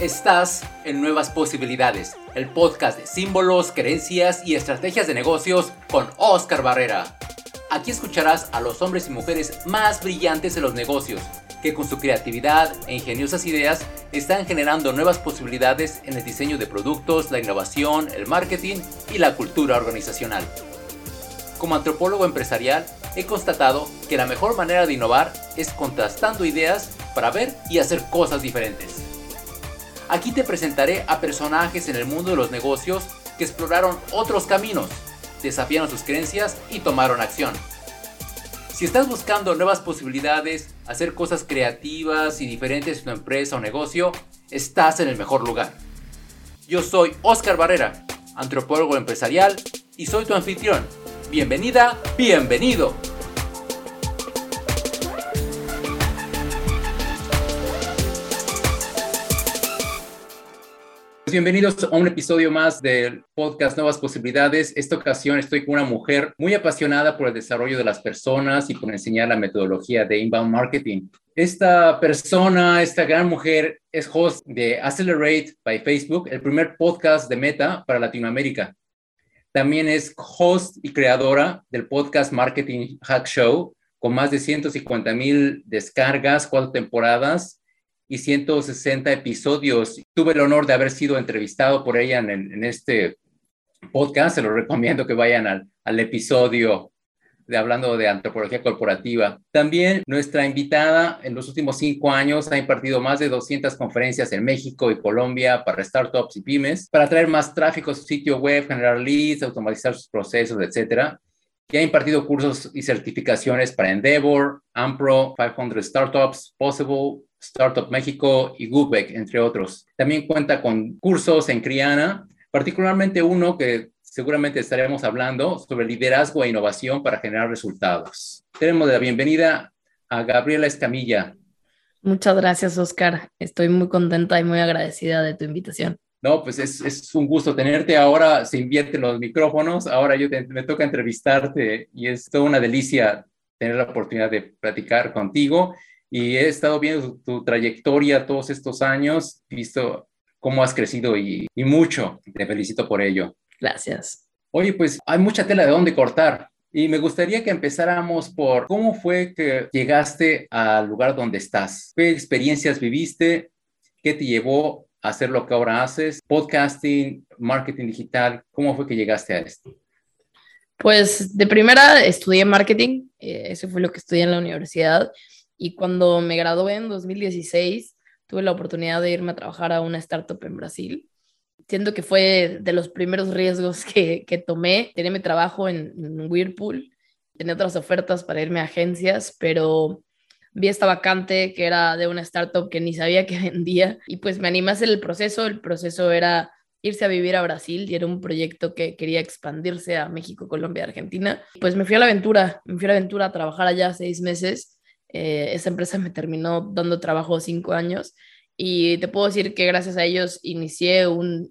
Estás en Nuevas Posibilidades, el podcast de símbolos, creencias y estrategias de negocios con Oscar Barrera. Aquí escucharás a los hombres y mujeres más brillantes de los negocios, que con su creatividad e ingeniosas ideas están generando nuevas posibilidades en el diseño de productos, la innovación, el marketing y la cultura organizacional. Como antropólogo empresarial, he constatado que la mejor manera de innovar es contrastando ideas para ver y hacer cosas diferentes. Aquí te presentaré a personajes en el mundo de los negocios que exploraron otros caminos, desafiaron sus creencias y tomaron acción. Si estás buscando nuevas posibilidades, hacer cosas creativas y diferentes en tu empresa o negocio, estás en el mejor lugar. Yo soy Oscar Barrera, antropólogo empresarial y soy tu anfitrión. Bienvenida, bienvenido. Bienvenidos a un episodio más del podcast Nuevas Posibilidades. Esta ocasión estoy con una mujer muy apasionada por el desarrollo de las personas y por enseñar la metodología de inbound marketing. Esta persona, esta gran mujer, es host de Accelerate by Facebook, el primer podcast de Meta para Latinoamérica. También es host y creadora del podcast Marketing Hack Show, con más de 150 mil descargas, cuatro temporadas y 160 episodios. Tuve el honor de haber sido entrevistado por ella en, este podcast. Se lo recomiendo que vayan al, episodio de hablando de antropología corporativa. También nuestra invitada en los últimos cinco años ha impartido más de 200 conferencias en México y Colombia para startups y pymes, para traer más tráfico a su sitio web, generar leads, automatizar sus procesos, etcétera. Y ha impartido cursos y certificaciones para Endeavor, Ampro, 500 Startups, Possible, Startup México y Goodbeck, entre otros. También cuenta con cursos en Criana, particularmente uno que seguramente estaremos hablando sobre liderazgo e innovación para generar resultados. Tenemos la bienvenida a Gabriela Escamilla. Muchas gracias, Oscar. Estoy muy contenta y muy agradecida de tu invitación. No, pues es, es un gusto tenerte. Ahora se invierten los micrófonos, ahora yo me toca entrevistarte y es toda una delicia tener la oportunidad de platicar contigo y he estado viendo tu, trayectoria todos estos años, visto cómo has crecido y, y mucho. Te felicito por ello. Gracias. Oye, pues hay mucha tela de dónde cortar. Y me gustaría que empezáramos por cómo fue que llegaste al lugar donde estás. ¿Qué experiencias viviste? ¿Qué te llevó a hacer lo que ahora haces? Podcasting, marketing digital. ¿Cómo fue que llegaste a esto? Pues de primera estudié marketing. Eh, eso fue lo que estudié en la universidad. Y cuando me gradué en 2016, tuve la oportunidad de irme a trabajar a una startup en Brasil. Siento que fue de los primeros riesgos que, que tomé. Tenía mi trabajo en, Whirlpool, tenía otras ofertas para irme a agencias, pero vi esta vacante que era de una startup que ni sabía que vendía y pues me animé a el proceso. El proceso era irse a vivir a Brasil y era un proyecto que quería expandirse a México, Colombia, Argentina. Pues me fui a la aventura, me fui a la aventura a trabajar allá seis meses eh, esa empresa me terminó dando trabajo cinco años y te puedo decir que gracias a ellos inicié un,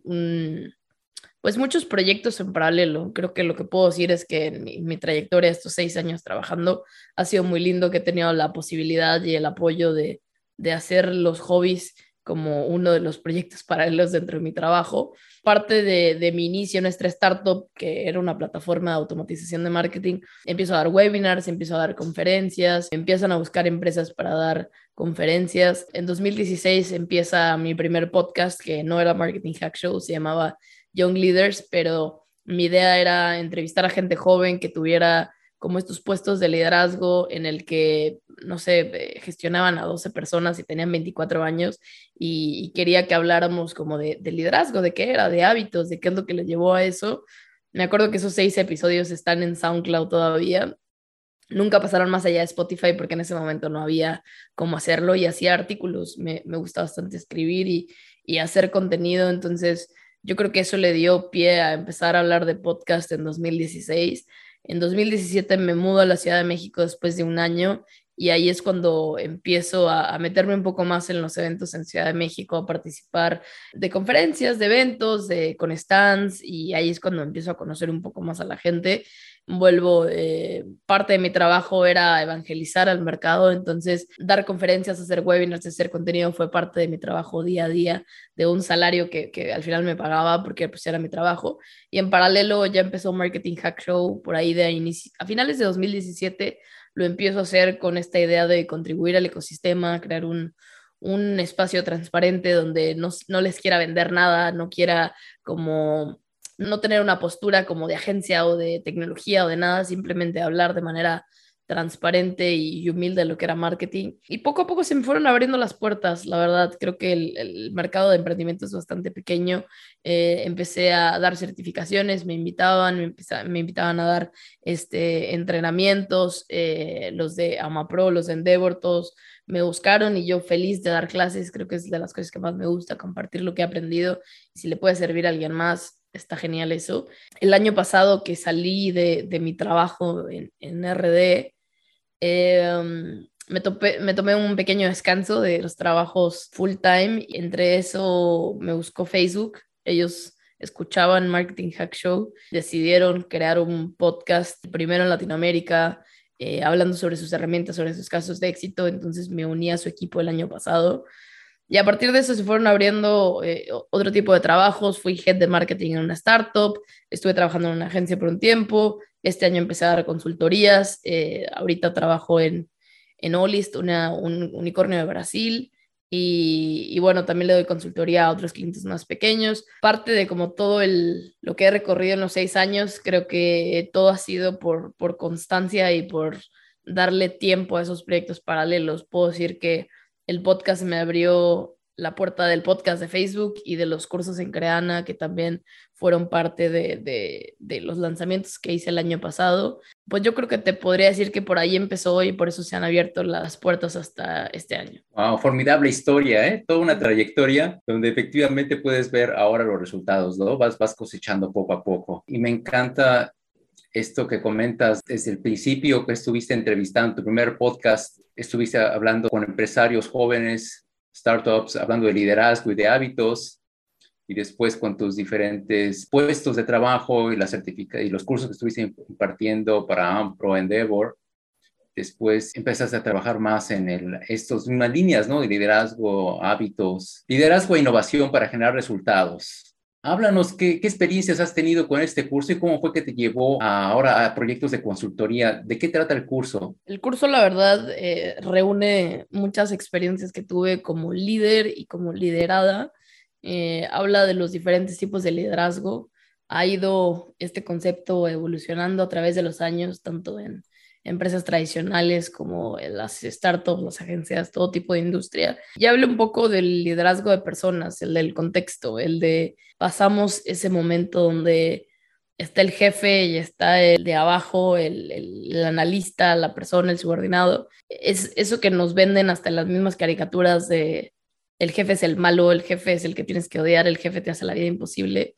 pues muchos proyectos en paralelo. Creo que lo que puedo decir es que mi, mi, trayectoria, estos seis años trabajando, ha sido muy lindo que he tenido la posibilidad y el apoyo de, de hacer los hobbies como uno de los proyectos paralelos dentro de mi trabajo. Parte de, mi inicio en nuestra startup, que era una plataforma de automatización de marketing, empiezo a dar webinars, empiezo a dar conferencias, empiezan a buscar empresas para dar conferencias. En 2016 empieza mi primer podcast, que no era Marketing Hack Show, se llamaba Young Leaders, pero mi idea era entrevistar a gente joven que tuviera como estos puestos de liderazgo en el que, no sé, eh, gestionaban a 12 personas y tenían 24 años y, quería que habláramos como de, liderazgo, de qué era, de hábitos, de qué es lo que le llevó a eso. Me acuerdo que esos seis episodios están en SoundCloud todavía. Nunca pasaron más allá de Spotify porque en ese momento no había cómo hacerlo y hacía artículos. Me, me gusta bastante escribir y, y hacer contenido. Entonces, yo creo que eso le dio pie a empezar a hablar de podcast en 2016 en 2017 me mudo a la Ciudad de México después de un año y ahí es cuando empiezo a, meterme un poco más en los eventos en Ciudad de México, a participar de conferencias, de eventos, con stands y ahí es cuando empiezo a conocer un poco más a la gente. Vuelvo, eh, parte de mi trabajo era evangelizar al mercado, entonces dar conferencias, hacer webinars, hacer contenido fue parte de mi trabajo día a día, de un salario que, que al final me pagaba porque pues era mi trabajo. Y en paralelo ya empezó Marketing Hack Show por ahí de inicio, a finales de 2017 lo empiezo a hacer con esta idea de contribuir al ecosistema, crear un, un espacio transparente donde no, no les quiera vender nada, no quiera como no tener una postura como de agencia o de tecnología o de nada, simplemente hablar de manera transparente y humilde de lo que era marketing. Y poco a poco se me fueron abriendo las puertas, la verdad. Creo que el, mercado de emprendimiento es bastante pequeño. Eh, empecé a dar certificaciones, me invitaban, me, me invitaban a dar este, entrenamientos, eh, los de AmaPro, los de Endeavor, todos me buscaron y yo feliz de dar clases. Creo que es de las cosas que más me gusta, compartir lo que he aprendido. Y si le puede servir a alguien más, está genial eso. El año pasado que salí de, mi trabajo en, en RD, em, me, me tomé un pequeño descanso de los trabajos full time. Y entre eso me buscó Facebook. Ellos escuchaban Marketing Hack Show, decidieron crear un podcast primero en Latinoamérica, eh, hablando sobre sus herramientas, sobre sus casos de éxito. Entonces me uní a su equipo el año pasado y a partir de eso se fueron abriendo eh, otro tipo de trabajos. Fui head de marketing en una startup, estuve trabajando en una agencia por un tiempo. Este año empecé a dar consultorías. Eh, ahorita trabajo en, en Olist, una, un unicornio de Brasil. Y, y, bueno, también le doy consultoría a otros clientes más pequeños. Parte de como todo el, lo que he recorrido en los seis años, creo que todo ha sido por, por constancia y por darle tiempo a esos proyectos paralelos. Puedo decir que el podcast me abrió la puerta del podcast de Facebook y de los cursos en Creana, que también fueron parte de, los lanzamientos que hice el año pasado. Pues yo creo que te podría decir que por ahí empezó y por eso se han abierto las puertas hasta este año. Wow, formidable historia, ¿eh? Toda una trayectoria donde efectivamente puedes ver ahora los resultados, ¿no? Vas, vas cosechando poco a poco. Y me encanta esto que comentas desde el principio que estuviste entrevistando tu primer podcast, estuviste hablando con empresarios jóvenes, startups, hablando de liderazgo y de hábitos, y después con tus diferentes puestos de trabajo y, la y los cursos que estuviste impartiendo para Ampro, Endeavor. Después empezaste a trabajar más en el, estos mismas líneas, ¿no? De liderazgo, hábitos, liderazgo e innovación para generar resultados. Háblanos qué, experiencias has tenido con este curso y cómo fue que te llevó ahora a proyectos de consultoría. ¿De qué trata el curso? El curso, la verdad, eh, reúne muchas experiencias que tuve como líder y como liderada. Eh, habla de los diferentes tipos de liderazgo. Ha ido este concepto evolucionando a través de los años, tanto en empresas tradicionales como las startups, las agencias, todo tipo de industria. Y hable un poco del liderazgo de personas, el del contexto, el de pasamos ese momento donde está el jefe y está el de abajo, el, el, analista, la persona, el subordinado. Es eso que nos venden hasta las mismas caricaturas de el jefe es el malo, el jefe es el que tienes que odiar, el jefe te hace la vida imposible.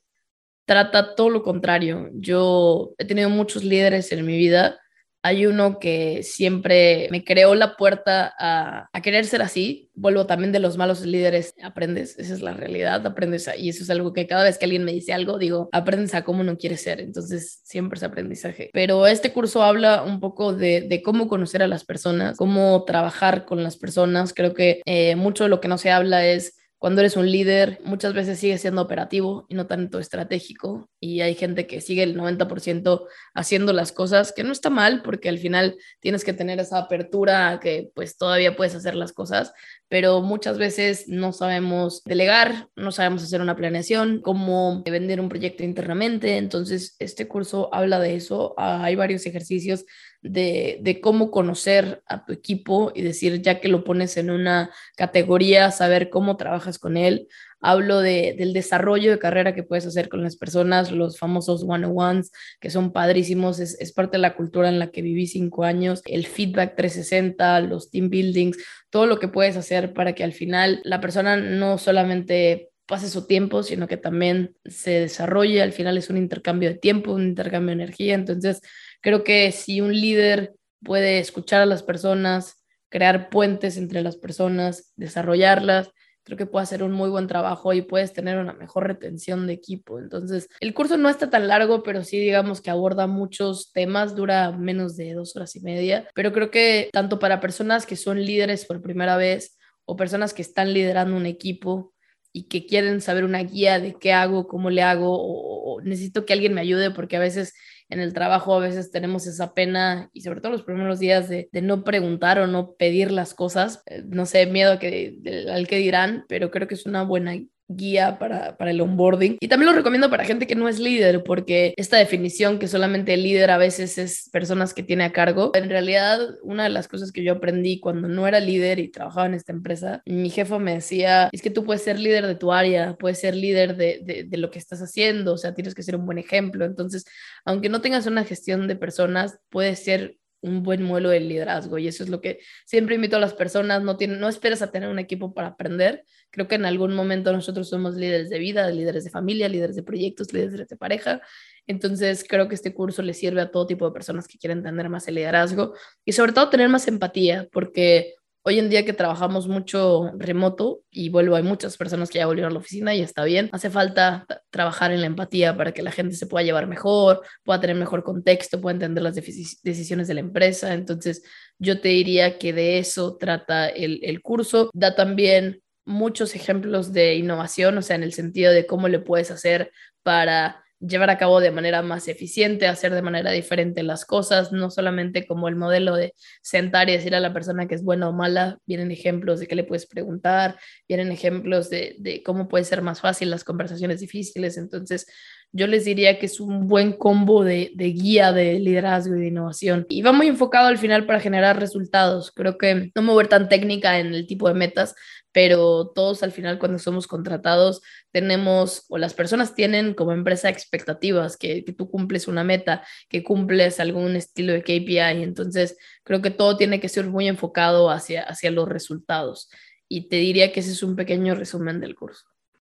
Trata todo lo contrario. Yo he tenido muchos líderes en mi vida hay uno que siempre me creó la puerta a, querer ser así. Vuelvo también de los malos líderes. Aprendes, esa es la realidad, aprendes. y eso es algo que cada vez que alguien me dice algo, digo, aprendes a cómo no quieres ser. Entonces, siempre es aprendizaje. Pero este curso habla un poco de, cómo conocer a las personas, cómo trabajar con las personas. Creo que eh, mucho de lo que no se habla es cuando eres un líder, muchas veces sigue siendo operativo y no tanto estratégico. Y hay gente que sigue el 90% haciendo las cosas, que no está mal, porque al final tienes que tener esa apertura que pues todavía puedes hacer las cosas, pero muchas veces no sabemos delegar, no sabemos hacer una planeación, cómo vender un proyecto internamente. Entonces, este curso habla de eso. Ah, hay varios ejercicios de, cómo conocer a tu equipo y decir, ya que lo pones en una categoría, saber cómo trabajas con él. Hablo del desarrollo de carrera que puedes hacer con las personas, los famosos one-on-ones, que son padrísimos, es, es parte de la cultura en la que viví cinco años, el feedback 360, los team buildings, todo lo que puedes hacer para que al final la persona no solamente pase su tiempo, sino que también se desarrolle. Al final es un intercambio de tiempo, un intercambio de energía. Entonces, Creo que si un líder puede escuchar a las personas, crear puentes entre las personas, desarrollarlas, creo que puede hacer un muy buen trabajo y puedes tener una mejor retención de equipo. Entonces, el curso no está tan largo, pero sí digamos que aborda muchos temas, dura menos de dos horas y media, pero creo que tanto para personas que son líderes por primera vez o personas que están liderando un equipo y que quieren saber una guía de qué hago, cómo le hago o, necesito que alguien me ayude porque a veces en el trabajo a veces tenemos esa pena y sobre todo los primeros días de, no preguntar o no pedir las cosas, eh, no sé, miedo que, al que dirán, pero creo que es una buena guía para, para, el onboarding. Y también lo recomiendo para gente que no es líder, porque esta definición que solamente el líder a veces es personas que tiene a cargo, en realidad una de las cosas que yo aprendí cuando no era líder y trabajaba en esta empresa, mi jefa me decía, es que tú puedes ser líder de tu área, puedes ser líder de, de, de lo que estás haciendo, o sea, tienes que ser un buen ejemplo. Entonces, aunque no tengas una gestión de personas, puedes ser un buen modelo de liderazgo y eso es lo que siempre invito a las personas, no, tienen, no esperes a tener un equipo para aprender, creo que en algún momento nosotros somos líderes de vida, líderes de familia, líderes de proyectos, líderes de pareja, entonces creo que este curso le sirve a todo tipo de personas que quieren tener más el liderazgo y sobre todo tener más empatía, porque Hoy en día que trabajamos mucho remoto y vuelvo, hay muchas personas que ya volvieron a la oficina y está bien. Hace falta trabajar en la empatía para que la gente se pueda llevar mejor, pueda tener mejor contexto, pueda entender las decisiones de la empresa. Entonces, yo te diría que de eso trata el, curso. Da también muchos ejemplos de innovación, o sea, en el sentido de cómo le puedes hacer para llevar a cabo de manera más eficiente, hacer de manera diferente las cosas, no solamente como el modelo de sentar y decir a la persona que es buena o mala, vienen ejemplos de qué le puedes preguntar, vienen ejemplos de, de cómo puede ser más fácil las conversaciones difíciles, entonces yo les diría que es un buen combo de, de, guía de liderazgo y de innovación. Y va muy enfocado al final para generar resultados. Creo que no me voy tan técnica en el tipo de metas, pero todos al final cuando somos contratados tenemos, o las personas tienen como empresa expectativas, que, tú cumples una meta, que cumples algún estilo de KPI, entonces creo que todo tiene que ser muy enfocado hacia, hacia los resultados. Y te diría que ese es un pequeño resumen del curso.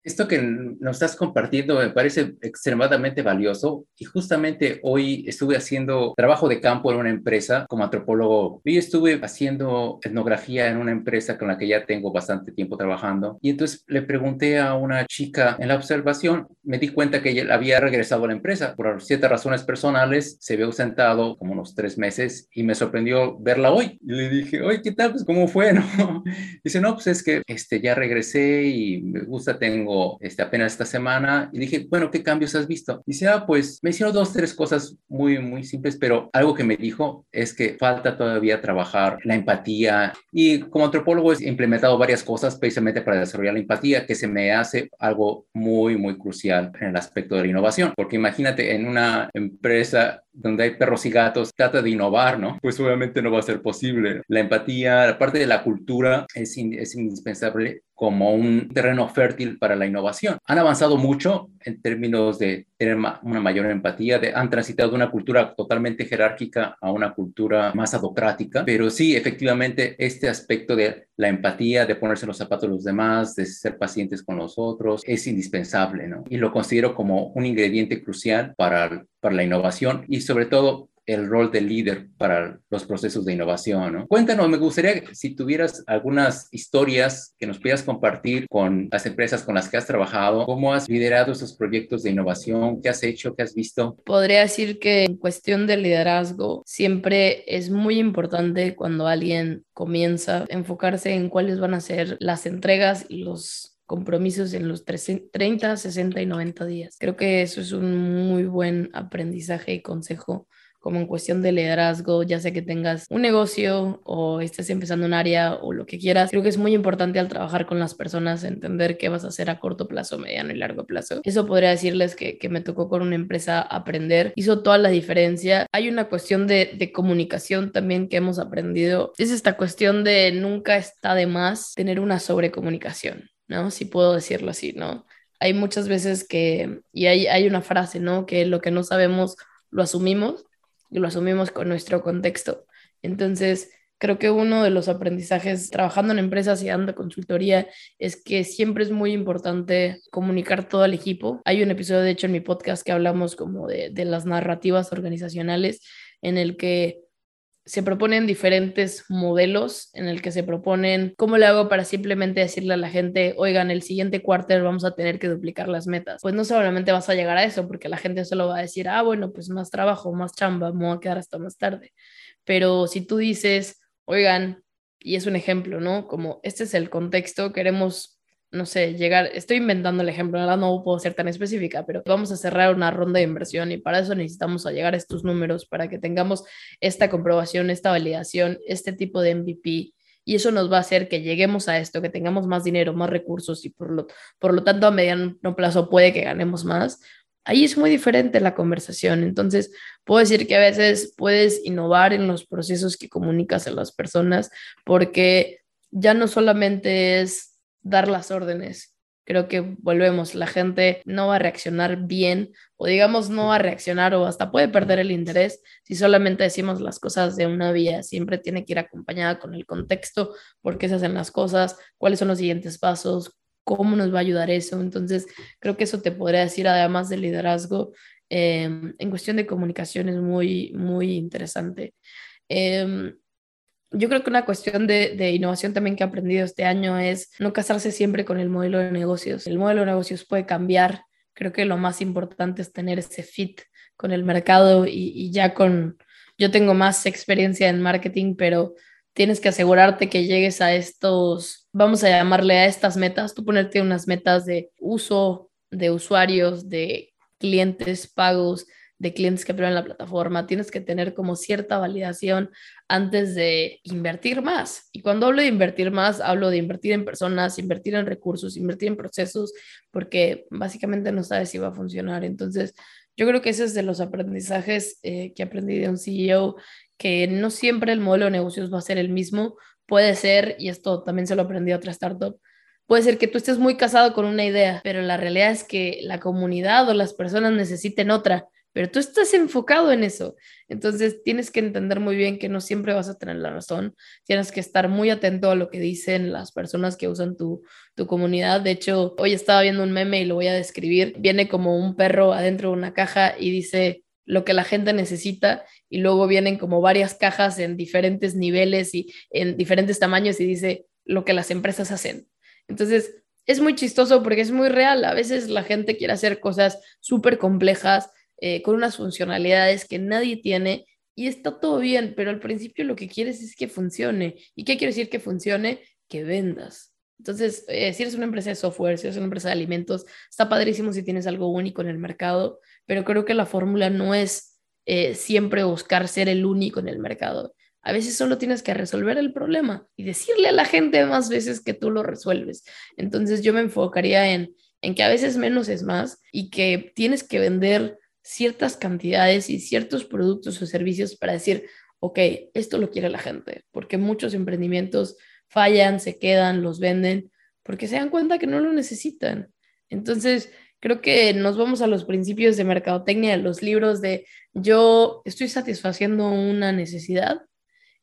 Esto que nos estás compartiendo me parece extremadamente valioso y justamente hoy estuve haciendo trabajo de campo en una empresa como antropólogo. Hoy estuve haciendo etnografía en una empresa con la que ya tengo bastante tiempo trabajando y entonces le pregunté a una chica en la observación, me di cuenta que ella había regresado a la empresa por ciertas razones personales, se había ausentado como unos tres meses y me sorprendió verla hoy. Y le dije, oye, ¿qué tal? Pues, ¿cómo fue? ¿No? Dice, no, pues es que este, ya regresé y me gusta, tengo este, apenas esta semana y dije, bueno, ¿qué cambios has visto? Y dice, ah, pues me hicieron dos, tres cosas muy, muy simples, pero algo que me dijo es que falta todavía trabajar la empatía y como antropólogo he implementado varias cosas precisamente para desarrollar la empatía, que se me hace algo muy, muy crucial en el aspecto de la innovación, porque imagínate en una empresa donde hay perros y gatos, trata de innovar, ¿no? Pues obviamente no va a ser posible. La empatía, la parte de la cultura es, es indispensable como un terreno fértil para la innovación. Han avanzado mucho en términos de tener una mayor empatía, de, han transitado de una cultura totalmente jerárquica a una cultura más adocrática, pero sí, efectivamente, este aspecto de la empatía, de ponerse los zapatos de los demás, de ser pacientes con los otros, es indispensable, ¿no? Y lo considero como un ingrediente crucial para, para la innovación y sobre todo el rol de líder para los procesos de innovación. ¿no? Cuéntanos, me gustaría si tuvieras algunas historias que nos pudieras compartir con las empresas con las que has trabajado, cómo has liderado esos proyectos de innovación, qué has hecho, qué has visto. Podría decir que en cuestión de liderazgo siempre es muy importante cuando alguien comienza a enfocarse en cuáles van a ser las entregas y los compromisos en los 30, 60 y 90 días. Creo que eso es un muy buen aprendizaje y consejo como en cuestión de liderazgo, ya sea que tengas un negocio o estés empezando un área o lo que quieras, creo que es muy importante al trabajar con las personas entender qué vas a hacer a corto plazo, mediano y largo plazo. Eso podría decirles que, que me tocó con una empresa aprender, hizo toda la diferencia. Hay una cuestión de, de comunicación también que hemos aprendido, es esta cuestión de nunca está de más tener una sobrecomunicación, ¿no? Si puedo decirlo así, ¿no? Hay muchas veces que, y hay, hay una frase, ¿no? Que lo que no sabemos lo asumimos y lo asumimos con nuestro contexto. Entonces, creo que uno de los aprendizajes trabajando en empresas y dando consultoría es que siempre es muy importante comunicar todo al equipo. Hay un episodio, de hecho, en mi podcast que hablamos como de, de las narrativas organizacionales en el que se proponen diferentes modelos en el que se proponen cómo le hago para simplemente decirle a la gente, oigan, el siguiente cuarter vamos a tener que duplicar las metas. Pues no solamente vas a llegar a eso, porque la gente solo va a decir, ah, bueno, pues más trabajo, más chamba, me voy a quedar hasta más tarde. Pero si tú dices, oigan, y es un ejemplo, ¿no? Como este es el contexto, queremos no sé, llegar, estoy inventando el ejemplo, no puedo ser tan específica, pero vamos a cerrar una ronda de inversión y para eso necesitamos llegar a estos números, para que tengamos esta comprobación, esta validación, este tipo de MVP. Y eso nos va a hacer que lleguemos a esto, que tengamos más dinero, más recursos y por lo, por lo tanto a mediano plazo puede que ganemos más. Ahí es muy diferente la conversación. Entonces, puedo decir que a veces puedes innovar en los procesos que comunicas a las personas porque ya no solamente es dar las órdenes. Creo que volvemos, la gente no va a reaccionar bien o digamos no va a reaccionar o hasta puede perder el interés si solamente decimos las cosas de una vía. Siempre tiene que ir acompañada con el contexto, por qué se hacen las cosas, cuáles son los siguientes pasos, cómo nos va a ayudar eso. Entonces, creo que eso te podría decir, además del liderazgo, em, en cuestión de comunicación es muy, muy interesante. Em, yo creo que una cuestión de, innovación también que he aprendido este año es no casarse siempre con el modelo de negocios. El modelo de negocios puede cambiar. Creo que lo más importante es tener ese fit con el mercado y, ya con, yo tengo más experiencia en marketing, pero tienes que asegurarte que llegues a estos, vamos a llamarle a estas metas, tú ponerte unas metas de uso de usuarios, de clientes pagos, de clientes que prueban la plataforma, tienes que tener como cierta validación antes de invertir más. Y cuando hablo de invertir más, hablo de invertir en personas, invertir en recursos, invertir en procesos, porque básicamente no sabes si va a funcionar. Entonces, yo creo que ese es de los aprendizajes eh, que aprendí de un CEO, que no siempre el modelo de negocios va a ser el mismo. Puede ser, y esto también se lo aprendí a otra startup, puede ser que tú estés muy casado con una idea, pero la realidad es que la comunidad o las personas necesiten otra pero tú estás enfocado en eso. Entonces tienes que entender muy bien que no siempre vas a tener la razón. Tienes que estar muy atento a lo que dicen las personas que usan tu, tu comunidad. De hecho, hoy estaba viendo un meme y lo voy a describir. Viene como un perro adentro de una caja y dice lo que la gente necesita y luego vienen como varias cajas en diferentes niveles y en diferentes tamaños y dice lo que las empresas hacen. Entonces, es muy chistoso porque es muy real. A veces la gente quiere hacer cosas súper complejas eh, con unas funcionalidades que nadie tiene y está todo bien, pero al principio lo que quieres es que funcione. ¿Y qué quiere decir que funcione? Que vendas. Entonces, eh, si eres una empresa de software, si eres una empresa de alimentos, está padrísimo si tienes algo único en el mercado, pero creo que la fórmula no es eh, siempre buscar ser el único en el mercado. A veces solo tienes que resolver el problema y decirle a la gente más veces que tú lo resuelves. Entonces yo me enfocaría en, en que a veces menos es más y que tienes que vender ciertas cantidades y ciertos productos o servicios para decir, ok, esto lo quiere la gente, porque muchos emprendimientos fallan, se quedan, los venden, porque se dan cuenta que no lo necesitan. Entonces, creo que nos vamos a los principios de mercadotecnia, los libros de yo estoy satisfaciendo una necesidad,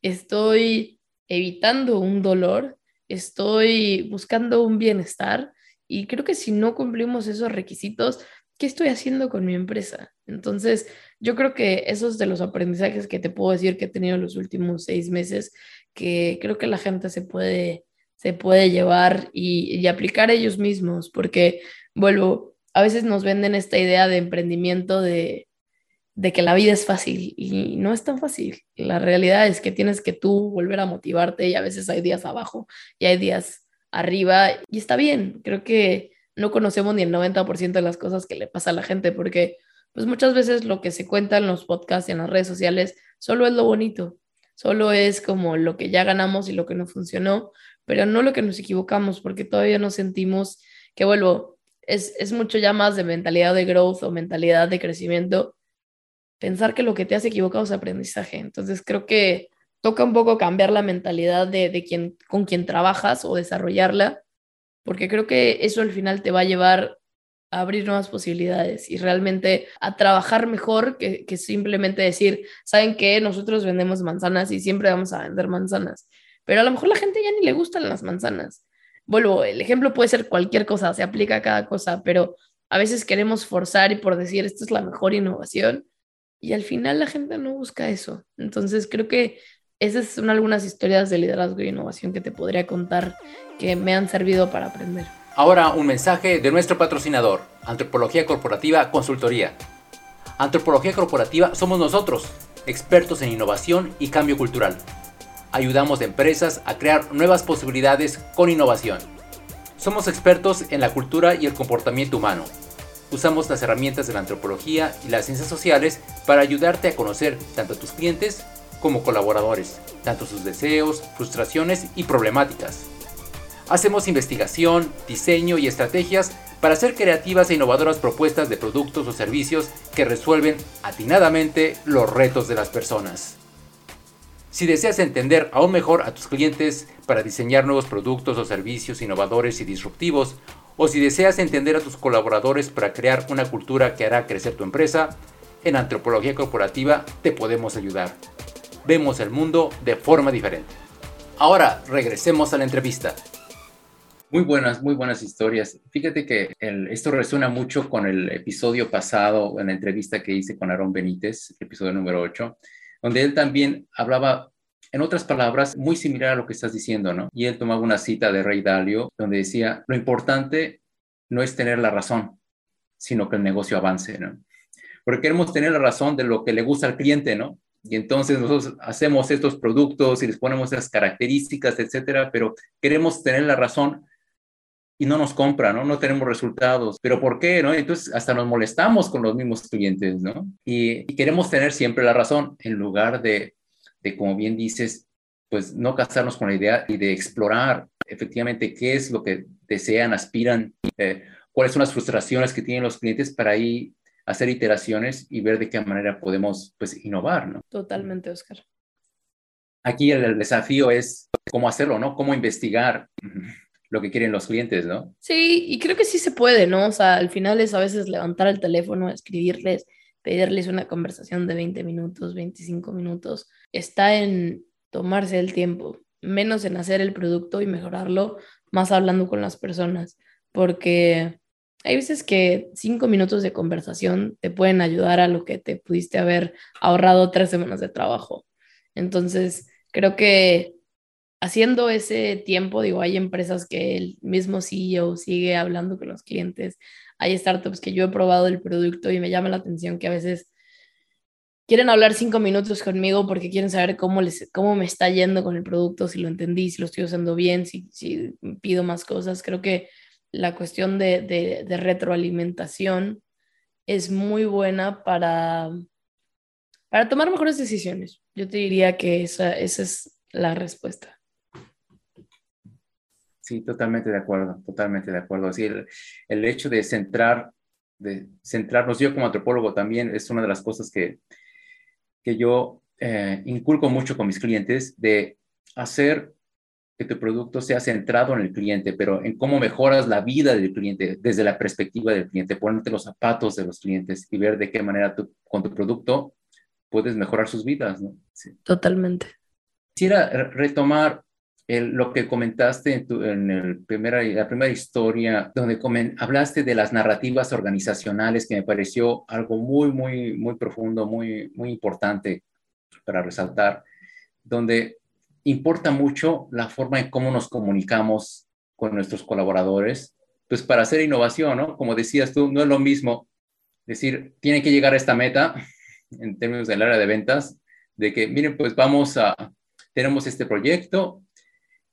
estoy evitando un dolor, estoy buscando un bienestar y creo que si no cumplimos esos requisitos, ¿qué estoy haciendo con mi empresa? Entonces, yo creo que esos de los aprendizajes que te puedo decir que he tenido los últimos seis meses, que creo que la gente se puede, se puede llevar y, y aplicar ellos mismos, porque, vuelvo, a veces nos venden esta idea de emprendimiento de, de que la vida es fácil y no es tan fácil. La realidad es que tienes que tú volver a motivarte y a veces hay días abajo y hay días arriba y está bien. Creo que no conocemos ni el 90% de las cosas que le pasa a la gente, porque pues muchas veces lo que se cuenta en los podcasts y en las redes sociales solo es lo bonito, solo es como lo que ya ganamos y lo que no funcionó, pero no lo que nos equivocamos, porque todavía no sentimos que, vuelvo, es, es mucho ya más de mentalidad de growth o mentalidad de crecimiento, pensar que lo que te has equivocado es aprendizaje. Entonces creo que toca un poco cambiar la mentalidad de, de quien, con quien trabajas o desarrollarla porque creo que eso al final te va a llevar a abrir nuevas posibilidades y realmente a trabajar mejor que, que simplemente decir, ¿saben qué? Nosotros vendemos manzanas y siempre vamos a vender manzanas, pero a lo mejor la gente ya ni le gustan las manzanas. Vuelvo, el ejemplo puede ser cualquier cosa, se aplica a cada cosa, pero a veces queremos forzar y por decir, esto es la mejor innovación, y al final la gente no busca eso. Entonces creo que esas son algunas historias de liderazgo y innovación que te podría contar que me han servido para aprender. Ahora un mensaje de nuestro patrocinador, Antropología Corporativa Consultoría. Antropología Corporativa somos nosotros, expertos en innovación y cambio cultural. Ayudamos a empresas a crear nuevas posibilidades con innovación. Somos expertos en la cultura y el comportamiento humano. Usamos las herramientas de la antropología y las ciencias sociales para ayudarte a conocer tanto a tus clientes como colaboradores, tanto sus deseos, frustraciones y problemáticas. Hacemos investigación, diseño y estrategias para hacer creativas e innovadoras propuestas de productos o servicios que resuelven atinadamente los retos de las personas. Si deseas entender aún mejor a tus clientes para diseñar nuevos productos o servicios innovadores y disruptivos, o si deseas entender a tus colaboradores para crear una cultura que hará crecer tu empresa, en Antropología Corporativa te podemos ayudar vemos el mundo de forma diferente. Ahora regresemos a la entrevista. Muy buenas, muy buenas historias. Fíjate que esto resuena mucho con el episodio pasado, en la entrevista que hice con Aaron Benítez, el episodio número 8, donde él también hablaba, en otras palabras, muy similar a lo que estás diciendo, ¿no? Y él tomaba una cita de Rey Dalio, donde decía, lo importante no es tener la razón, sino que el negocio avance, ¿no? Porque queremos tener la razón de lo que le gusta al cliente, ¿no? Y entonces nosotros hacemos estos productos y les ponemos esas características, etcétera, pero queremos tener la razón y no nos compran, ¿no? No tenemos resultados. ¿Pero por qué, no? Entonces hasta nos molestamos con los mismos clientes, ¿no? Y, queremos tener siempre la razón en lugar de, de, como bien dices, pues no casarnos con la idea y de explorar efectivamente qué es lo que desean, aspiran, eh, cuáles son las frustraciones que tienen los clientes para ahí hacer iteraciones y ver de qué manera podemos pues innovar, ¿no? Totalmente, Oscar. Aquí el, desafío es cómo hacerlo, ¿no? Cómo investigar lo que quieren los clientes, ¿no? Sí, y creo que sí se puede, ¿no? O sea, al final es a veces levantar el teléfono, escribirles, pedirles una conversación de 20 minutos, 25 minutos. Está en tomarse el tiempo, menos en hacer el producto y mejorarlo, más hablando con las personas, porque hay veces que cinco minutos de conversación te pueden ayudar a lo que te pudiste haber ahorrado tres semanas de trabajo. Entonces, creo que haciendo ese tiempo, digo, hay empresas que el mismo CEO sigue hablando con los clientes, hay startups que yo he probado el producto y me llama la atención que a veces quieren hablar cinco minutos conmigo porque quieren saber cómo, les, cómo me está yendo con el producto, si lo entendí, si lo estoy usando bien, si, si pido más cosas. Creo que la cuestión de, retroalimentación es muy buena para, para tomar mejores decisiones. Yo te diría que esa, esa es la respuesta. Sí, totalmente de acuerdo, totalmente de acuerdo. Sí, el, hecho de centrar, de centrarnos, yo como antropólogo también es una de las cosas que, que yo eh, inculco mucho con mis clientes, de hacer que tu producto sea centrado en el cliente, pero en cómo mejoras la vida del cliente desde la perspectiva del cliente, ponerte los zapatos de los clientes y ver de qué manera tú, con tu producto puedes mejorar sus vidas. ¿no? Totalmente. Quisiera retomar lo que comentaste en, tu, en el primera, la primera historia, donde hablaste de las narrativas organizacionales, que me pareció algo muy, muy, muy profundo, muy, muy importante para resaltar, donde importa mucho la forma en cómo nos comunicamos con nuestros colaboradores, pues para hacer innovación, ¿no? Como decías tú, no es lo mismo decir, tiene que llegar a esta meta en términos del área de ventas, de que, miren, pues vamos a, tenemos este proyecto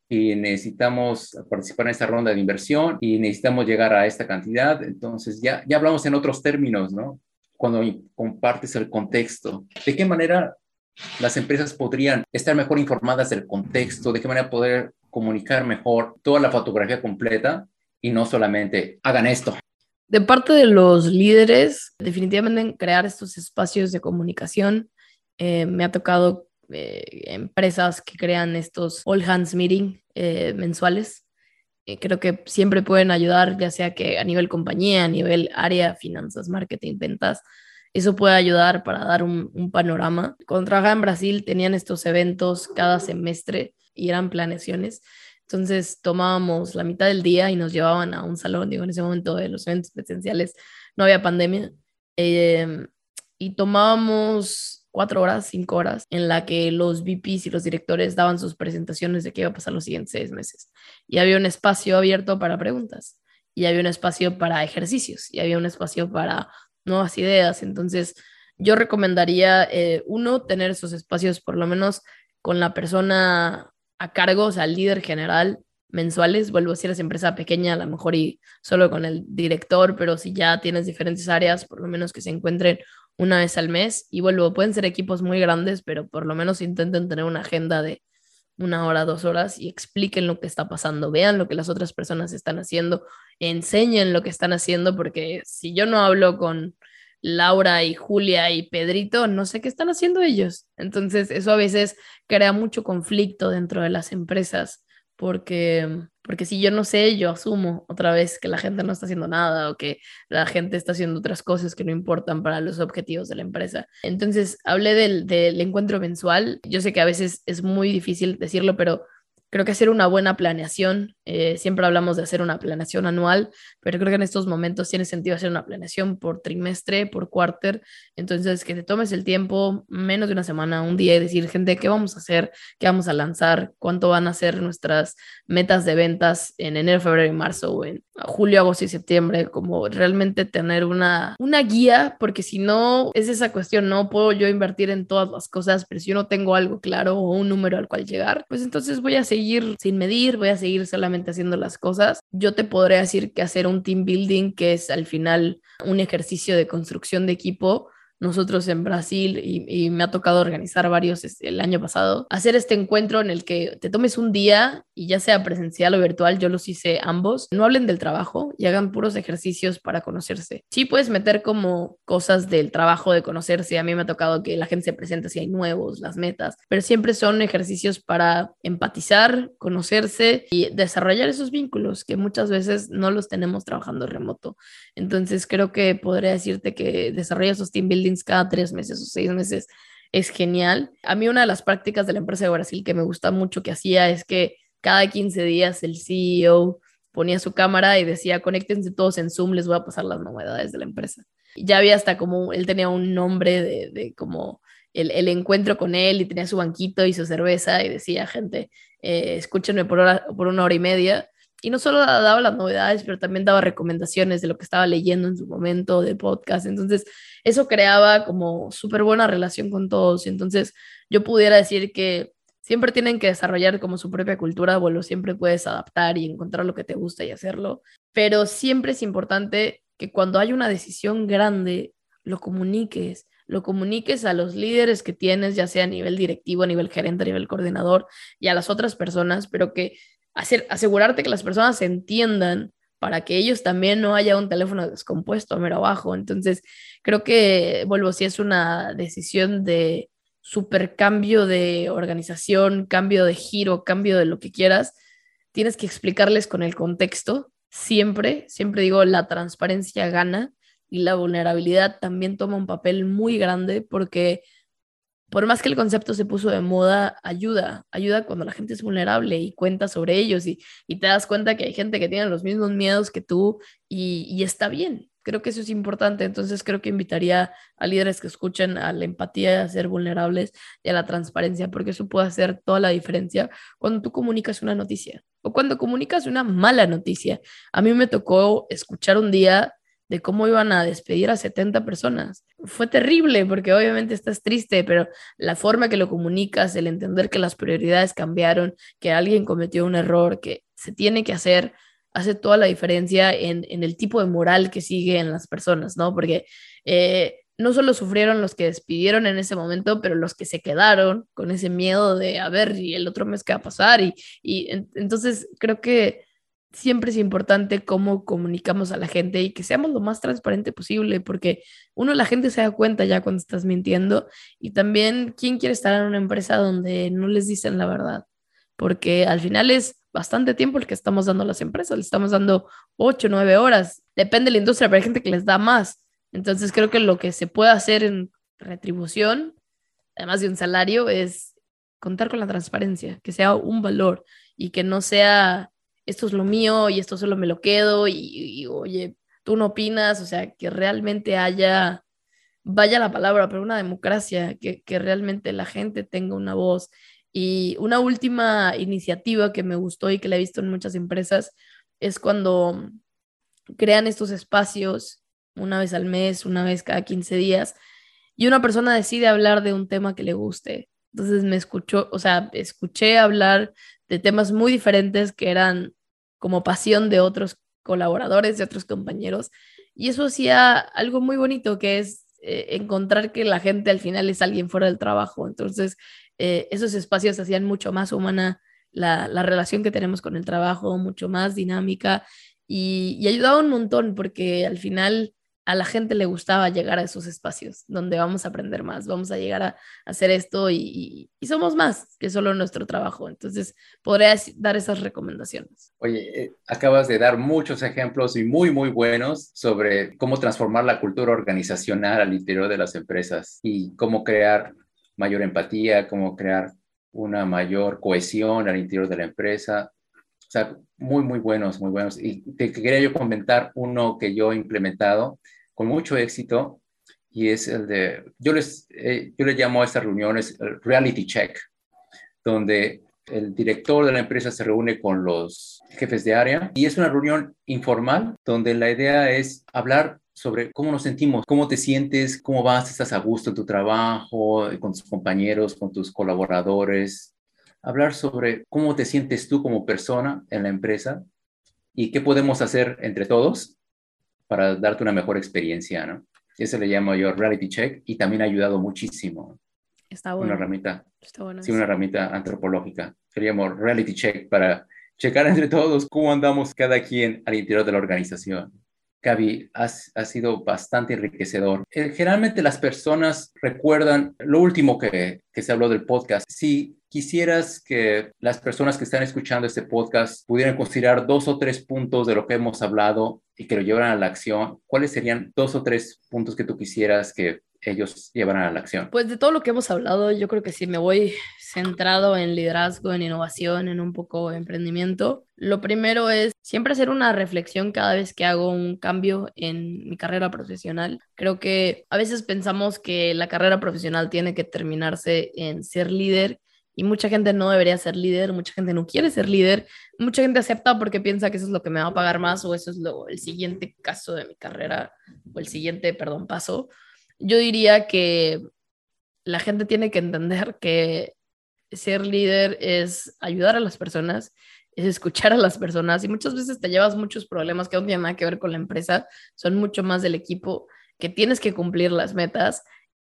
y necesitamos participar en esta ronda de inversión y necesitamos llegar a esta cantidad, entonces ya, ya hablamos en otros términos, ¿no? Cuando compartes el contexto, ¿de qué manera las empresas podrían estar mejor informadas del contexto, de qué manera poder comunicar mejor toda la fotografía completa y no solamente hagan esto. De parte de los líderes, definitivamente crear estos espacios de comunicación. Eh, me ha tocado eh, empresas que crean estos all hands meeting eh, mensuales. creo que siempre pueden ayudar, ya sea que a nivel compañía, a nivel área, finanzas, marketing, ventas, eso puede ayudar para dar un, panorama. Cuando trabajaba en Brasil tenían estos eventos cada semestre y eran planeaciones. Entonces tomábamos la mitad del día y nos llevaban a un salón. Digo, en ese momento de los eventos presenciales no había pandemia. Em, y tomábamos cuatro horas, cinco horas, en la que los VPs y los directores daban sus presentaciones de qué iba a pasar los siguientes seis meses. Y había un espacio abierto para preguntas, y había un espacio para ejercicios, y había un espacio para nuevas ideas. Entonces, yo recomendaría, eh, uno, tener esos espacios por lo menos con la persona a cargo, o sea, el líder general mensuales, vuelvo a si eres empresa pequeña, a lo mejor y solo con el director, pero si ya tienes diferentes áreas, por lo menos que se encuentren una vez al mes. Y vuelvo, pueden ser equipos muy grandes, pero por lo menos intenten tener una agenda de una hora, dos horas y expliquen lo que está pasando, vean lo que las otras personas están haciendo, enseñen lo que están haciendo, porque si yo no hablo con Laura y Julia y Pedrito, no sé qué están haciendo ellos. Entonces, eso a veces crea mucho conflicto dentro de las empresas porque, porque si yo no sé, yo asumo otra vez que la gente no está haciendo nada o que la gente está haciendo otras cosas que no importan para los objetivos de la empresa. Entonces, hablé del, del encuentro mensual. Yo sé que a veces es muy difícil decirlo, pero creo que hacer una buena planeación, eh, siempre hablamos de hacer una planeación anual, pero creo que en estos momentos tiene sentido hacer una planeación por trimestre, por cuarter, entonces que te tomes el tiempo, menos de una semana, un día y decir, gente, ¿qué vamos a hacer? ¿Qué vamos a lanzar? ¿Cuánto van a ser nuestras metas de ventas en enero, febrero y marzo o en julio, agosto y septiembre? Como realmente tener una, una guía, porque si no, es esa cuestión, no puedo yo invertir en todas las cosas, pero si yo no tengo algo claro o un número al cual llegar, pues entonces voy a seguir sin medir, voy a seguir solamente haciendo las cosas. Yo te podría decir que hacer un team building, que es al final un ejercicio de construcción de equipo, nosotros en Brasil y, me ha tocado organizar varios este, el año pasado, hacer este encuentro en el que te tomes un día y ya sea presencial o virtual, yo los hice ambos, no hablen del trabajo y hagan puros ejercicios para conocerse. Sí puedes meter como cosas del trabajo de conocerse, a mí me ha tocado que la gente se presente si hay nuevos, las metas, pero siempre son ejercicios para empatizar, conocerse y desarrollar esos vínculos que muchas veces no los tenemos trabajando remoto. Entonces creo que podría decirte que desarrolla esos team building cada tres meses o seis meses es genial. A mí una de las prácticas de la empresa de Brasil que me gusta mucho que hacía es que cada 15 días el CEO ponía su cámara y decía, conéctense todos en Zoom, les voy a pasar las novedades de la empresa. ya había hasta como, él tenía un nombre de, como el, el, encuentro con él y tenía su banquito y su cerveza y decía, gente, eh, escúchenme por, hora, por una hora y media y no solo daba las novedades, pero también daba recomendaciones de lo que estaba leyendo en su momento de podcast. Entonces, eso creaba como súper buena relación con todos. Entonces, yo pudiera decir que siempre tienen que desarrollar como su propia cultura, bueno, siempre puedes adaptar y encontrar lo que te gusta y hacerlo, pero siempre es importante que cuando hay una decisión grande, lo comuniques, lo comuniques a los líderes que tienes, ya sea a nivel directivo, a nivel gerente, a nivel coordinador y a las otras personas, pero que hacer, asegurarte que las personas entiendan para que ellos también no haya un teléfono descompuesto mero abajo. Entonces, creo que, vuelvo, si es una decisión de super cambio de organización, cambio de giro, cambio de lo que quieras, tienes que explicarles con el contexto. Siempre, siempre digo, la transparencia gana y la vulnerabilidad también toma un papel muy grande porque por más que el concepto se puso de moda, ayuda, ayuda cuando la gente es vulnerable y cuenta sobre ellos y, te das cuenta que hay gente que tiene los mismos miedos que tú y, está bien. Creo que eso es importante, entonces creo que invitaría a líderes que escuchen a la empatía, a ser vulnerables y a la transparencia, porque eso puede hacer toda la diferencia cuando tú comunicas una noticia o cuando comunicas una mala noticia. A mí me tocó escuchar un día de cómo iban a despedir a 70 personas. Fue terrible porque obviamente estás triste, pero la forma que lo comunicas, el entender que las prioridades cambiaron, que alguien cometió un error, que se tiene que hacer, hace toda la diferencia en, el tipo de moral que sigue en las personas, ¿no? Porque eh, no solo sufrieron los que despidieron en ese momento, pero los que se quedaron con ese miedo de, a ver, y el otro mes qué va a pasar. Y, y entonces creo que siempre es importante cómo comunicamos a la gente y que seamos lo más transparente posible, porque uno, la gente se da cuenta ya cuando estás mintiendo y también quién quiere estar en una empresa donde no les dicen la verdad, porque al final es bastante tiempo el que estamos dando a las empresas, le estamos dando 8, 9 horas, depende de la industria, pero hay gente que les da más. Entonces creo que lo que se puede hacer en retribución, además de un salario, es contar con la transparencia, que sea un valor y que no sea esto es lo mío y esto solo me lo quedo y, oye, tú no opinas, o sea, que realmente haya vaya la palabra, pero una democracia, que, que realmente la gente tenga una voz. Y una última iniciativa que me gustó y que la he visto en muchas empresas es cuando crean estos espacios una vez al mes, una vez cada 15 días, y una persona decide hablar de un tema que le guste. Entonces me escuchó, o sea, escuché hablar de temas muy diferentes que eran como pasión de otros colaboradores, de otros compañeros, y eso hacía algo muy bonito, que es eh, encontrar que la gente al final es alguien fuera del trabajo. Entonces, eh, esos espacios hacían mucho más humana la, la, relación que tenemos con el trabajo, mucho más dinámica y, y ayudaba un montón porque al final a la gente le gustaba llegar a esos espacios donde vamos a aprender más, vamos a llegar a, hacer esto y, somos más que solo nuestro trabajo. Entonces, podría dar esas recomendaciones. Oye, eh, acabas de dar muchos ejemplos y muy, muy buenos sobre cómo transformar la cultura organizacional al interior de las empresas y cómo crear mayor empatía, cómo crear una mayor cohesión al interior de la empresa. O sea, muy, muy buenos, muy buenos. Y te quería yo comentar uno que yo he implementado con mucho éxito y es el de, yo, les, eh, yo le llamo a estas reuniones el reality check, donde el director de la empresa se reúne con los jefes de área y es una reunión informal donde la idea es hablar sobre cómo nos sentimos, cómo te sientes, cómo vas, estás a gusto en tu trabajo, con tus compañeros, con tus colaboradores. Hablar sobre cómo te sientes tú como persona en la empresa y qué podemos hacer entre todos para darte una mejor experiencia, ¿no? Ese le llamo yo reality check y también ha ayudado muchísimo. Está bueno. Una herramienta. Está bueno. Sí, una herramienta antropológica. Se llama reality check para checar entre todos cómo andamos cada quien al interior de la organización. Gaby, ha sido bastante enriquecedor. Eh, generalmente las personas recuerdan lo último que, que se habló del podcast. Si quisieras que las personas que están escuchando este podcast pudieran considerar dos o tres puntos de lo que hemos hablado y que lo llevaran a la acción, ¿cuáles serían dos o tres puntos que tú quisieras que ellos llevaran a la acción? Pues de todo lo que hemos hablado, yo creo que si me voy centrado en liderazgo, en innovación, en un poco de emprendimiento. Lo primero es siempre hacer una reflexión cada vez que hago un cambio en mi carrera profesional. Creo que a veces pensamos que la carrera profesional tiene que terminarse en ser líder y mucha gente no debería ser líder, mucha gente no quiere ser líder, mucha gente acepta porque piensa que eso es lo que me va a pagar más o eso es lo, el siguiente caso de mi carrera o el siguiente, perdón, paso. Yo diría que la gente tiene que entender que ser líder es ayudar a las personas, es escuchar a las personas y muchas veces te llevas muchos problemas que no tienen nada que ver con la empresa, son mucho más del equipo, que tienes que cumplir las metas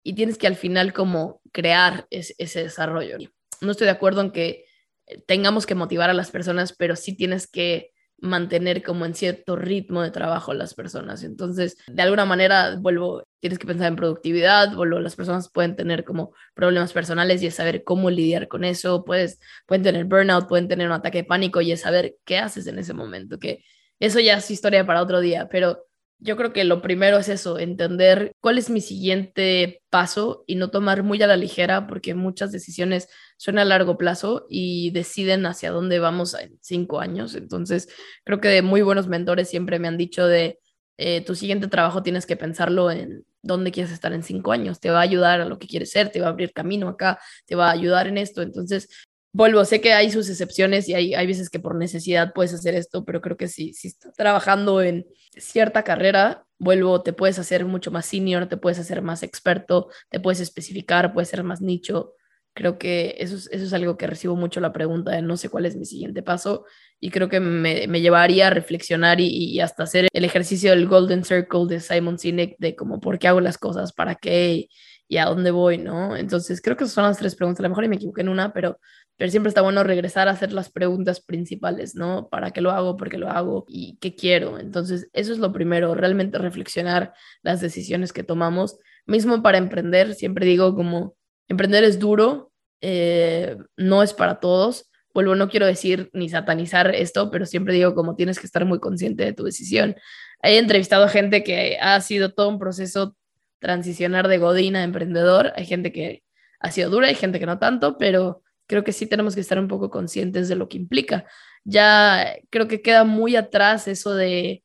y tienes que al final como crear ese desarrollo no estoy de acuerdo en que eh, tengamos que motivar a las personas, pero sí tienes que mantener como en cierto ritmo de trabajo las personas. Entonces, de alguna manera, vuelvo, tienes que pensar en productividad, vuelvo, las personas pueden tener como problemas personales y es saber cómo lidiar con eso, puedes, pueden tener burnout, pueden tener un ataque de pánico y es saber qué haces en ese momento, que eso ya es historia para otro día, pero yo creo que lo primero es eso, entender cuál es mi siguiente paso y no tomar muy a la ligera porque muchas decisiones son a largo plazo y deciden hacia dónde vamos en cinco años. Entonces, creo que de muy buenos mentores siempre me han dicho de eh, tu siguiente trabajo tienes que pensarlo en dónde quieres estar en cinco años. Te va a ayudar a lo que quieres ser, te va a abrir camino acá, te va a ayudar en esto. Entonces, vuelvo, sé que hay sus excepciones y hay, hay veces que por necesidad puedes hacer esto, pero creo que si, si estás trabajando en cierta carrera, vuelvo, te puedes hacer mucho más senior, te puedes hacer más experto, te puedes especificar, puedes ser más nicho. Creo que eso es, eso es algo que recibo mucho la pregunta de no sé cuál es mi siguiente paso y creo que me, me llevaría a reflexionar y, y, hasta hacer el ejercicio del Golden Circle de Simon Sinek de como por qué hago las cosas, para qué y a dónde voy, ¿no? Entonces creo que esas son las tres preguntas. A lo mejor me equivoqué en una, pero pero siempre está bueno regresar a hacer las preguntas principales, ¿no? ¿Para qué lo hago? ¿Por qué lo hago? ¿Y qué quiero? Entonces, eso es lo primero, realmente reflexionar las decisiones que tomamos. Mismo para emprender, siempre digo como, emprender es duro, eh, no es para todos. Vuelvo, no quiero decir ni satanizar esto, pero siempre digo como tienes que estar muy consciente de tu decisión. He entrevistado a gente que ha sido todo un proceso transicionar de godina a emprendedor. Hay gente que ha sido dura, hay gente que no tanto, pero creo que sí tenemos que estar un poco conscientes de lo que implica. Ya creo que queda muy atrás eso de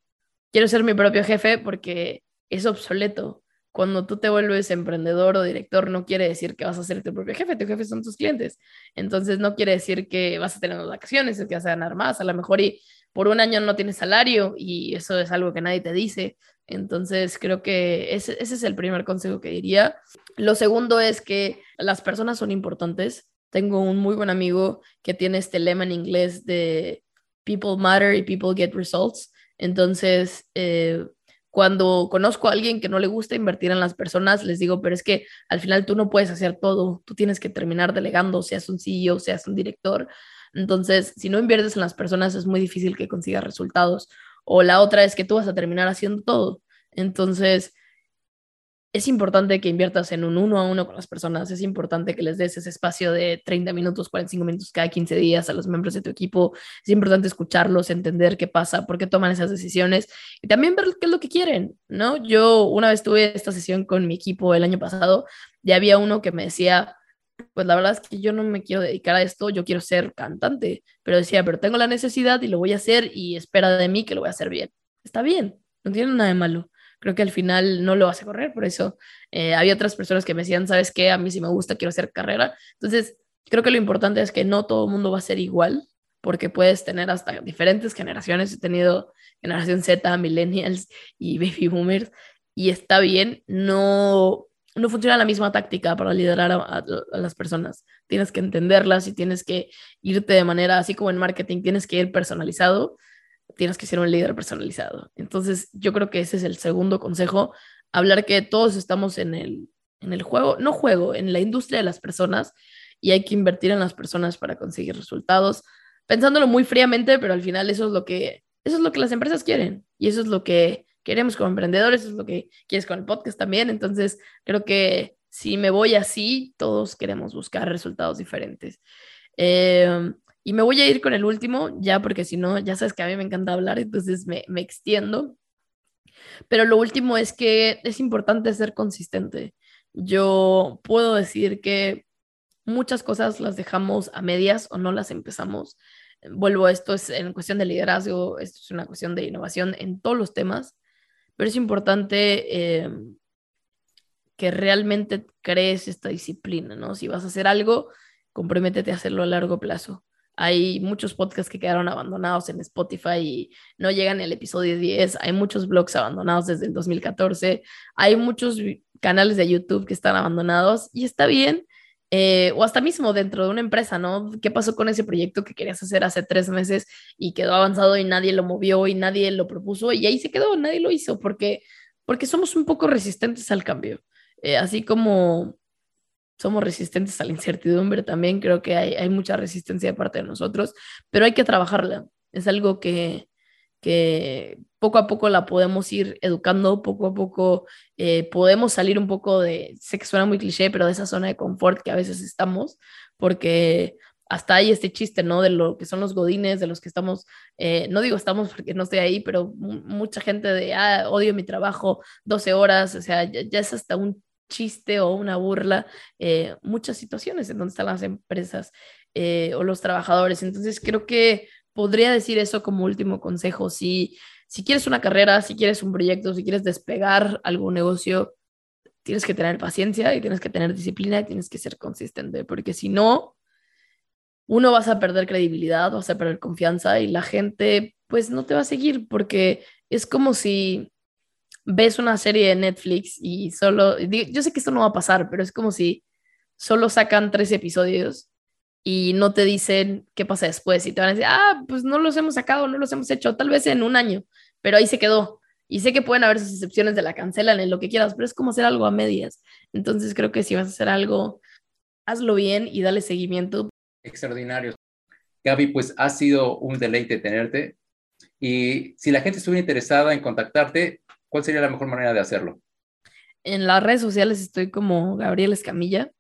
quiero ser mi propio jefe porque es obsoleto. cuando tú te vuelves emprendedor o director, no quiere decir que vas a ser tu propio jefe, tu jefe son tus clientes. Entonces, no quiere decir que vas a tener las vacaciones, que vas a ganar más. A lo mejor y por un año no tienes salario y eso es algo que nadie te dice. Entonces, creo que ese, ese es el primer consejo que diría. Lo segundo es que las personas son importantes. Tengo un muy buen amigo que tiene este lema en inglés de People matter y people get results. Entonces, eh, cuando conozco a alguien que no le gusta invertir en las personas, les digo, pero es que al final tú no puedes hacer todo, tú tienes que terminar delegando, seas un CEO, seas un director. Entonces, si no inviertes en las personas, es muy difícil que consigas resultados. O la otra es que tú vas a terminar haciendo todo. Entonces, es importante que inviertas en un uno a uno con las personas, es importante que les des ese espacio de 30 minutos, 45 minutos cada 15 días a los miembros de tu equipo, es importante escucharlos, entender qué pasa, por qué toman esas decisiones y también ver qué es lo que quieren, ¿no? Yo una vez tuve esta sesión con mi equipo el año pasado y había uno que me decía, pues la verdad es que yo no me quiero dedicar a esto, yo quiero ser cantante, pero decía, pero tengo la necesidad y lo voy a hacer y espera de mí que lo voy a hacer bien. Está bien, no tiene nada de malo creo que al final no lo vas a correr, por eso eh, había otras personas que me decían, ¿sabes qué? A mí sí me gusta, quiero hacer carrera. Entonces, creo que lo importante es que no todo el mundo va a ser igual, porque puedes tener hasta diferentes generaciones. He tenido generación Z, millennials y baby boomers, y está bien, no, no funciona la misma táctica para liderar a, a, las personas. Tienes que entenderlas y tienes que irte de manera, así como en marketing, tienes que ir personalizado tienes que ser un líder personalizado. Entonces, yo creo que ese es el segundo consejo, hablar que todos estamos en el, en el juego, no juego, en la industria de las personas y hay que invertir en las personas para conseguir resultados, pensándolo muy fríamente, pero al final eso es lo que, eso es lo que las empresas quieren y eso es lo que queremos como emprendedores, eso es lo que quieres con el podcast también. Entonces, creo que si me voy así, todos queremos buscar resultados diferentes. Eh, y me voy a ir con el último, ya porque si no, ya sabes que a mí me encanta hablar, entonces me, me extiendo. Pero lo último es que es importante ser consistente. Yo puedo decir que muchas cosas las dejamos a medias o no las empezamos. Vuelvo, esto es en cuestión de liderazgo, esto es una cuestión de innovación en todos los temas, pero es importante eh, que realmente crees esta disciplina, ¿no? Si vas a hacer algo, comprométete a hacerlo a largo plazo. Hay muchos podcasts que quedaron abandonados en Spotify y no llegan al episodio 10. Hay muchos blogs abandonados desde el 2014. Hay muchos canales de YouTube que están abandonados y está bien. Eh, o hasta mismo dentro de una empresa, ¿no? ¿Qué pasó con ese proyecto que querías hacer hace tres meses y quedó avanzado y nadie lo movió y nadie lo propuso y ahí se quedó, nadie lo hizo porque, porque somos un poco resistentes al cambio. Eh, así como somos resistentes a la incertidumbre también, creo que hay, hay mucha resistencia de parte de nosotros, pero hay que trabajarla. Es algo que, que poco a poco la podemos ir educando, poco a poco eh, podemos salir un poco de, sé que suena muy cliché, pero de esa zona de confort que a veces estamos, porque hasta hay este chiste, ¿no? De lo que son los godines, de los que estamos, eh, no digo estamos porque no estoy ahí, pero mucha gente de, ah, odio mi trabajo, 12 horas, o sea, ya, ya es hasta un chiste o una burla eh, muchas situaciones en donde están las empresas eh, o los trabajadores. Entonces creo que podría decir eso como último consejo. Si, si quieres una carrera, si quieres un proyecto, si quieres despegar algún negocio, tienes que tener paciencia y tienes que tener disciplina y tienes que ser consistente, porque si no, uno vas a perder credibilidad, vas a perder confianza y la gente pues no te va a seguir porque es como si ves una serie de Netflix y solo, yo sé que esto no va a pasar, pero es como si solo sacan tres episodios y no te dicen qué pasa después y te van a decir, ah, pues no los hemos sacado, no los hemos hecho, tal vez en un año, pero ahí se quedó. Y sé que pueden haber sus excepciones de la cancelan en lo que quieras, pero es como hacer algo a medias. Entonces creo que si vas a hacer algo, hazlo bien y dale seguimiento. Extraordinario. Gaby, pues ha sido un deleite tenerte. Y si la gente estuviera interesada en contactarte, ¿cuál sería la mejor manera de hacerlo? En las redes sociales estoy como Gabriel Escamilla.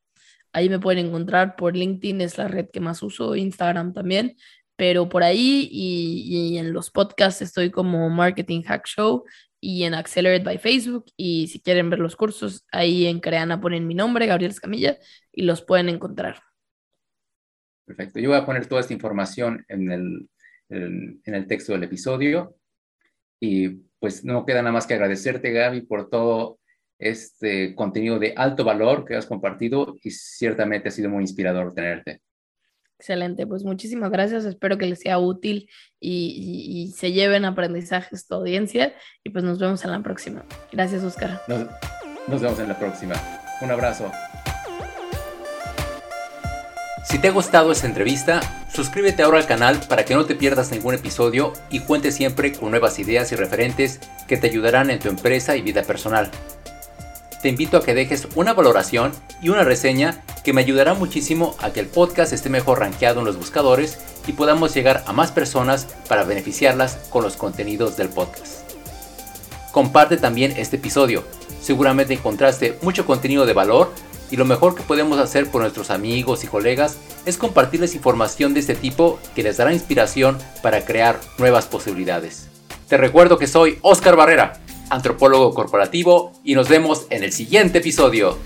Ahí me pueden encontrar por LinkedIn, es la red que más uso, Instagram también, pero por ahí y, en los podcasts estoy como Marketing Hack Show y en Accelerate by Facebook. Y si quieren ver los cursos, ahí en Creana ponen mi nombre, Gabriel Escamilla, y los pueden encontrar. Perfecto. Yo voy a poner toda esta información en el, en el texto del episodio y pues no queda nada más que agradecerte, Gaby, por todo este contenido de alto valor que has compartido y ciertamente ha sido muy inspirador tenerte. Excelente, pues muchísimas gracias, espero que les sea útil y, se lleven aprendizajes tu audiencia y pues nos vemos en la próxima. Gracias, Oscar. nos vemos en la próxima. Un abrazo. Si te ha gustado esta entrevista, suscríbete ahora al canal para que no te pierdas ningún episodio y cuentes siempre con nuevas ideas y referentes que te ayudarán en tu empresa y vida personal. Te invito a que dejes una valoración y una reseña que me ayudará muchísimo a que el podcast esté mejor rankeado en los buscadores y podamos llegar a más personas para beneficiarlas con los contenidos del podcast. Comparte también este episodio. Seguramente encontraste mucho contenido de valor y lo mejor que podemos hacer por nuestros amigos y colegas es compartirles información de este tipo que les dará inspiración para crear nuevas posibilidades. Te recuerdo que soy Oscar Barrera, antropólogo corporativo, y nos vemos en el siguiente episodio.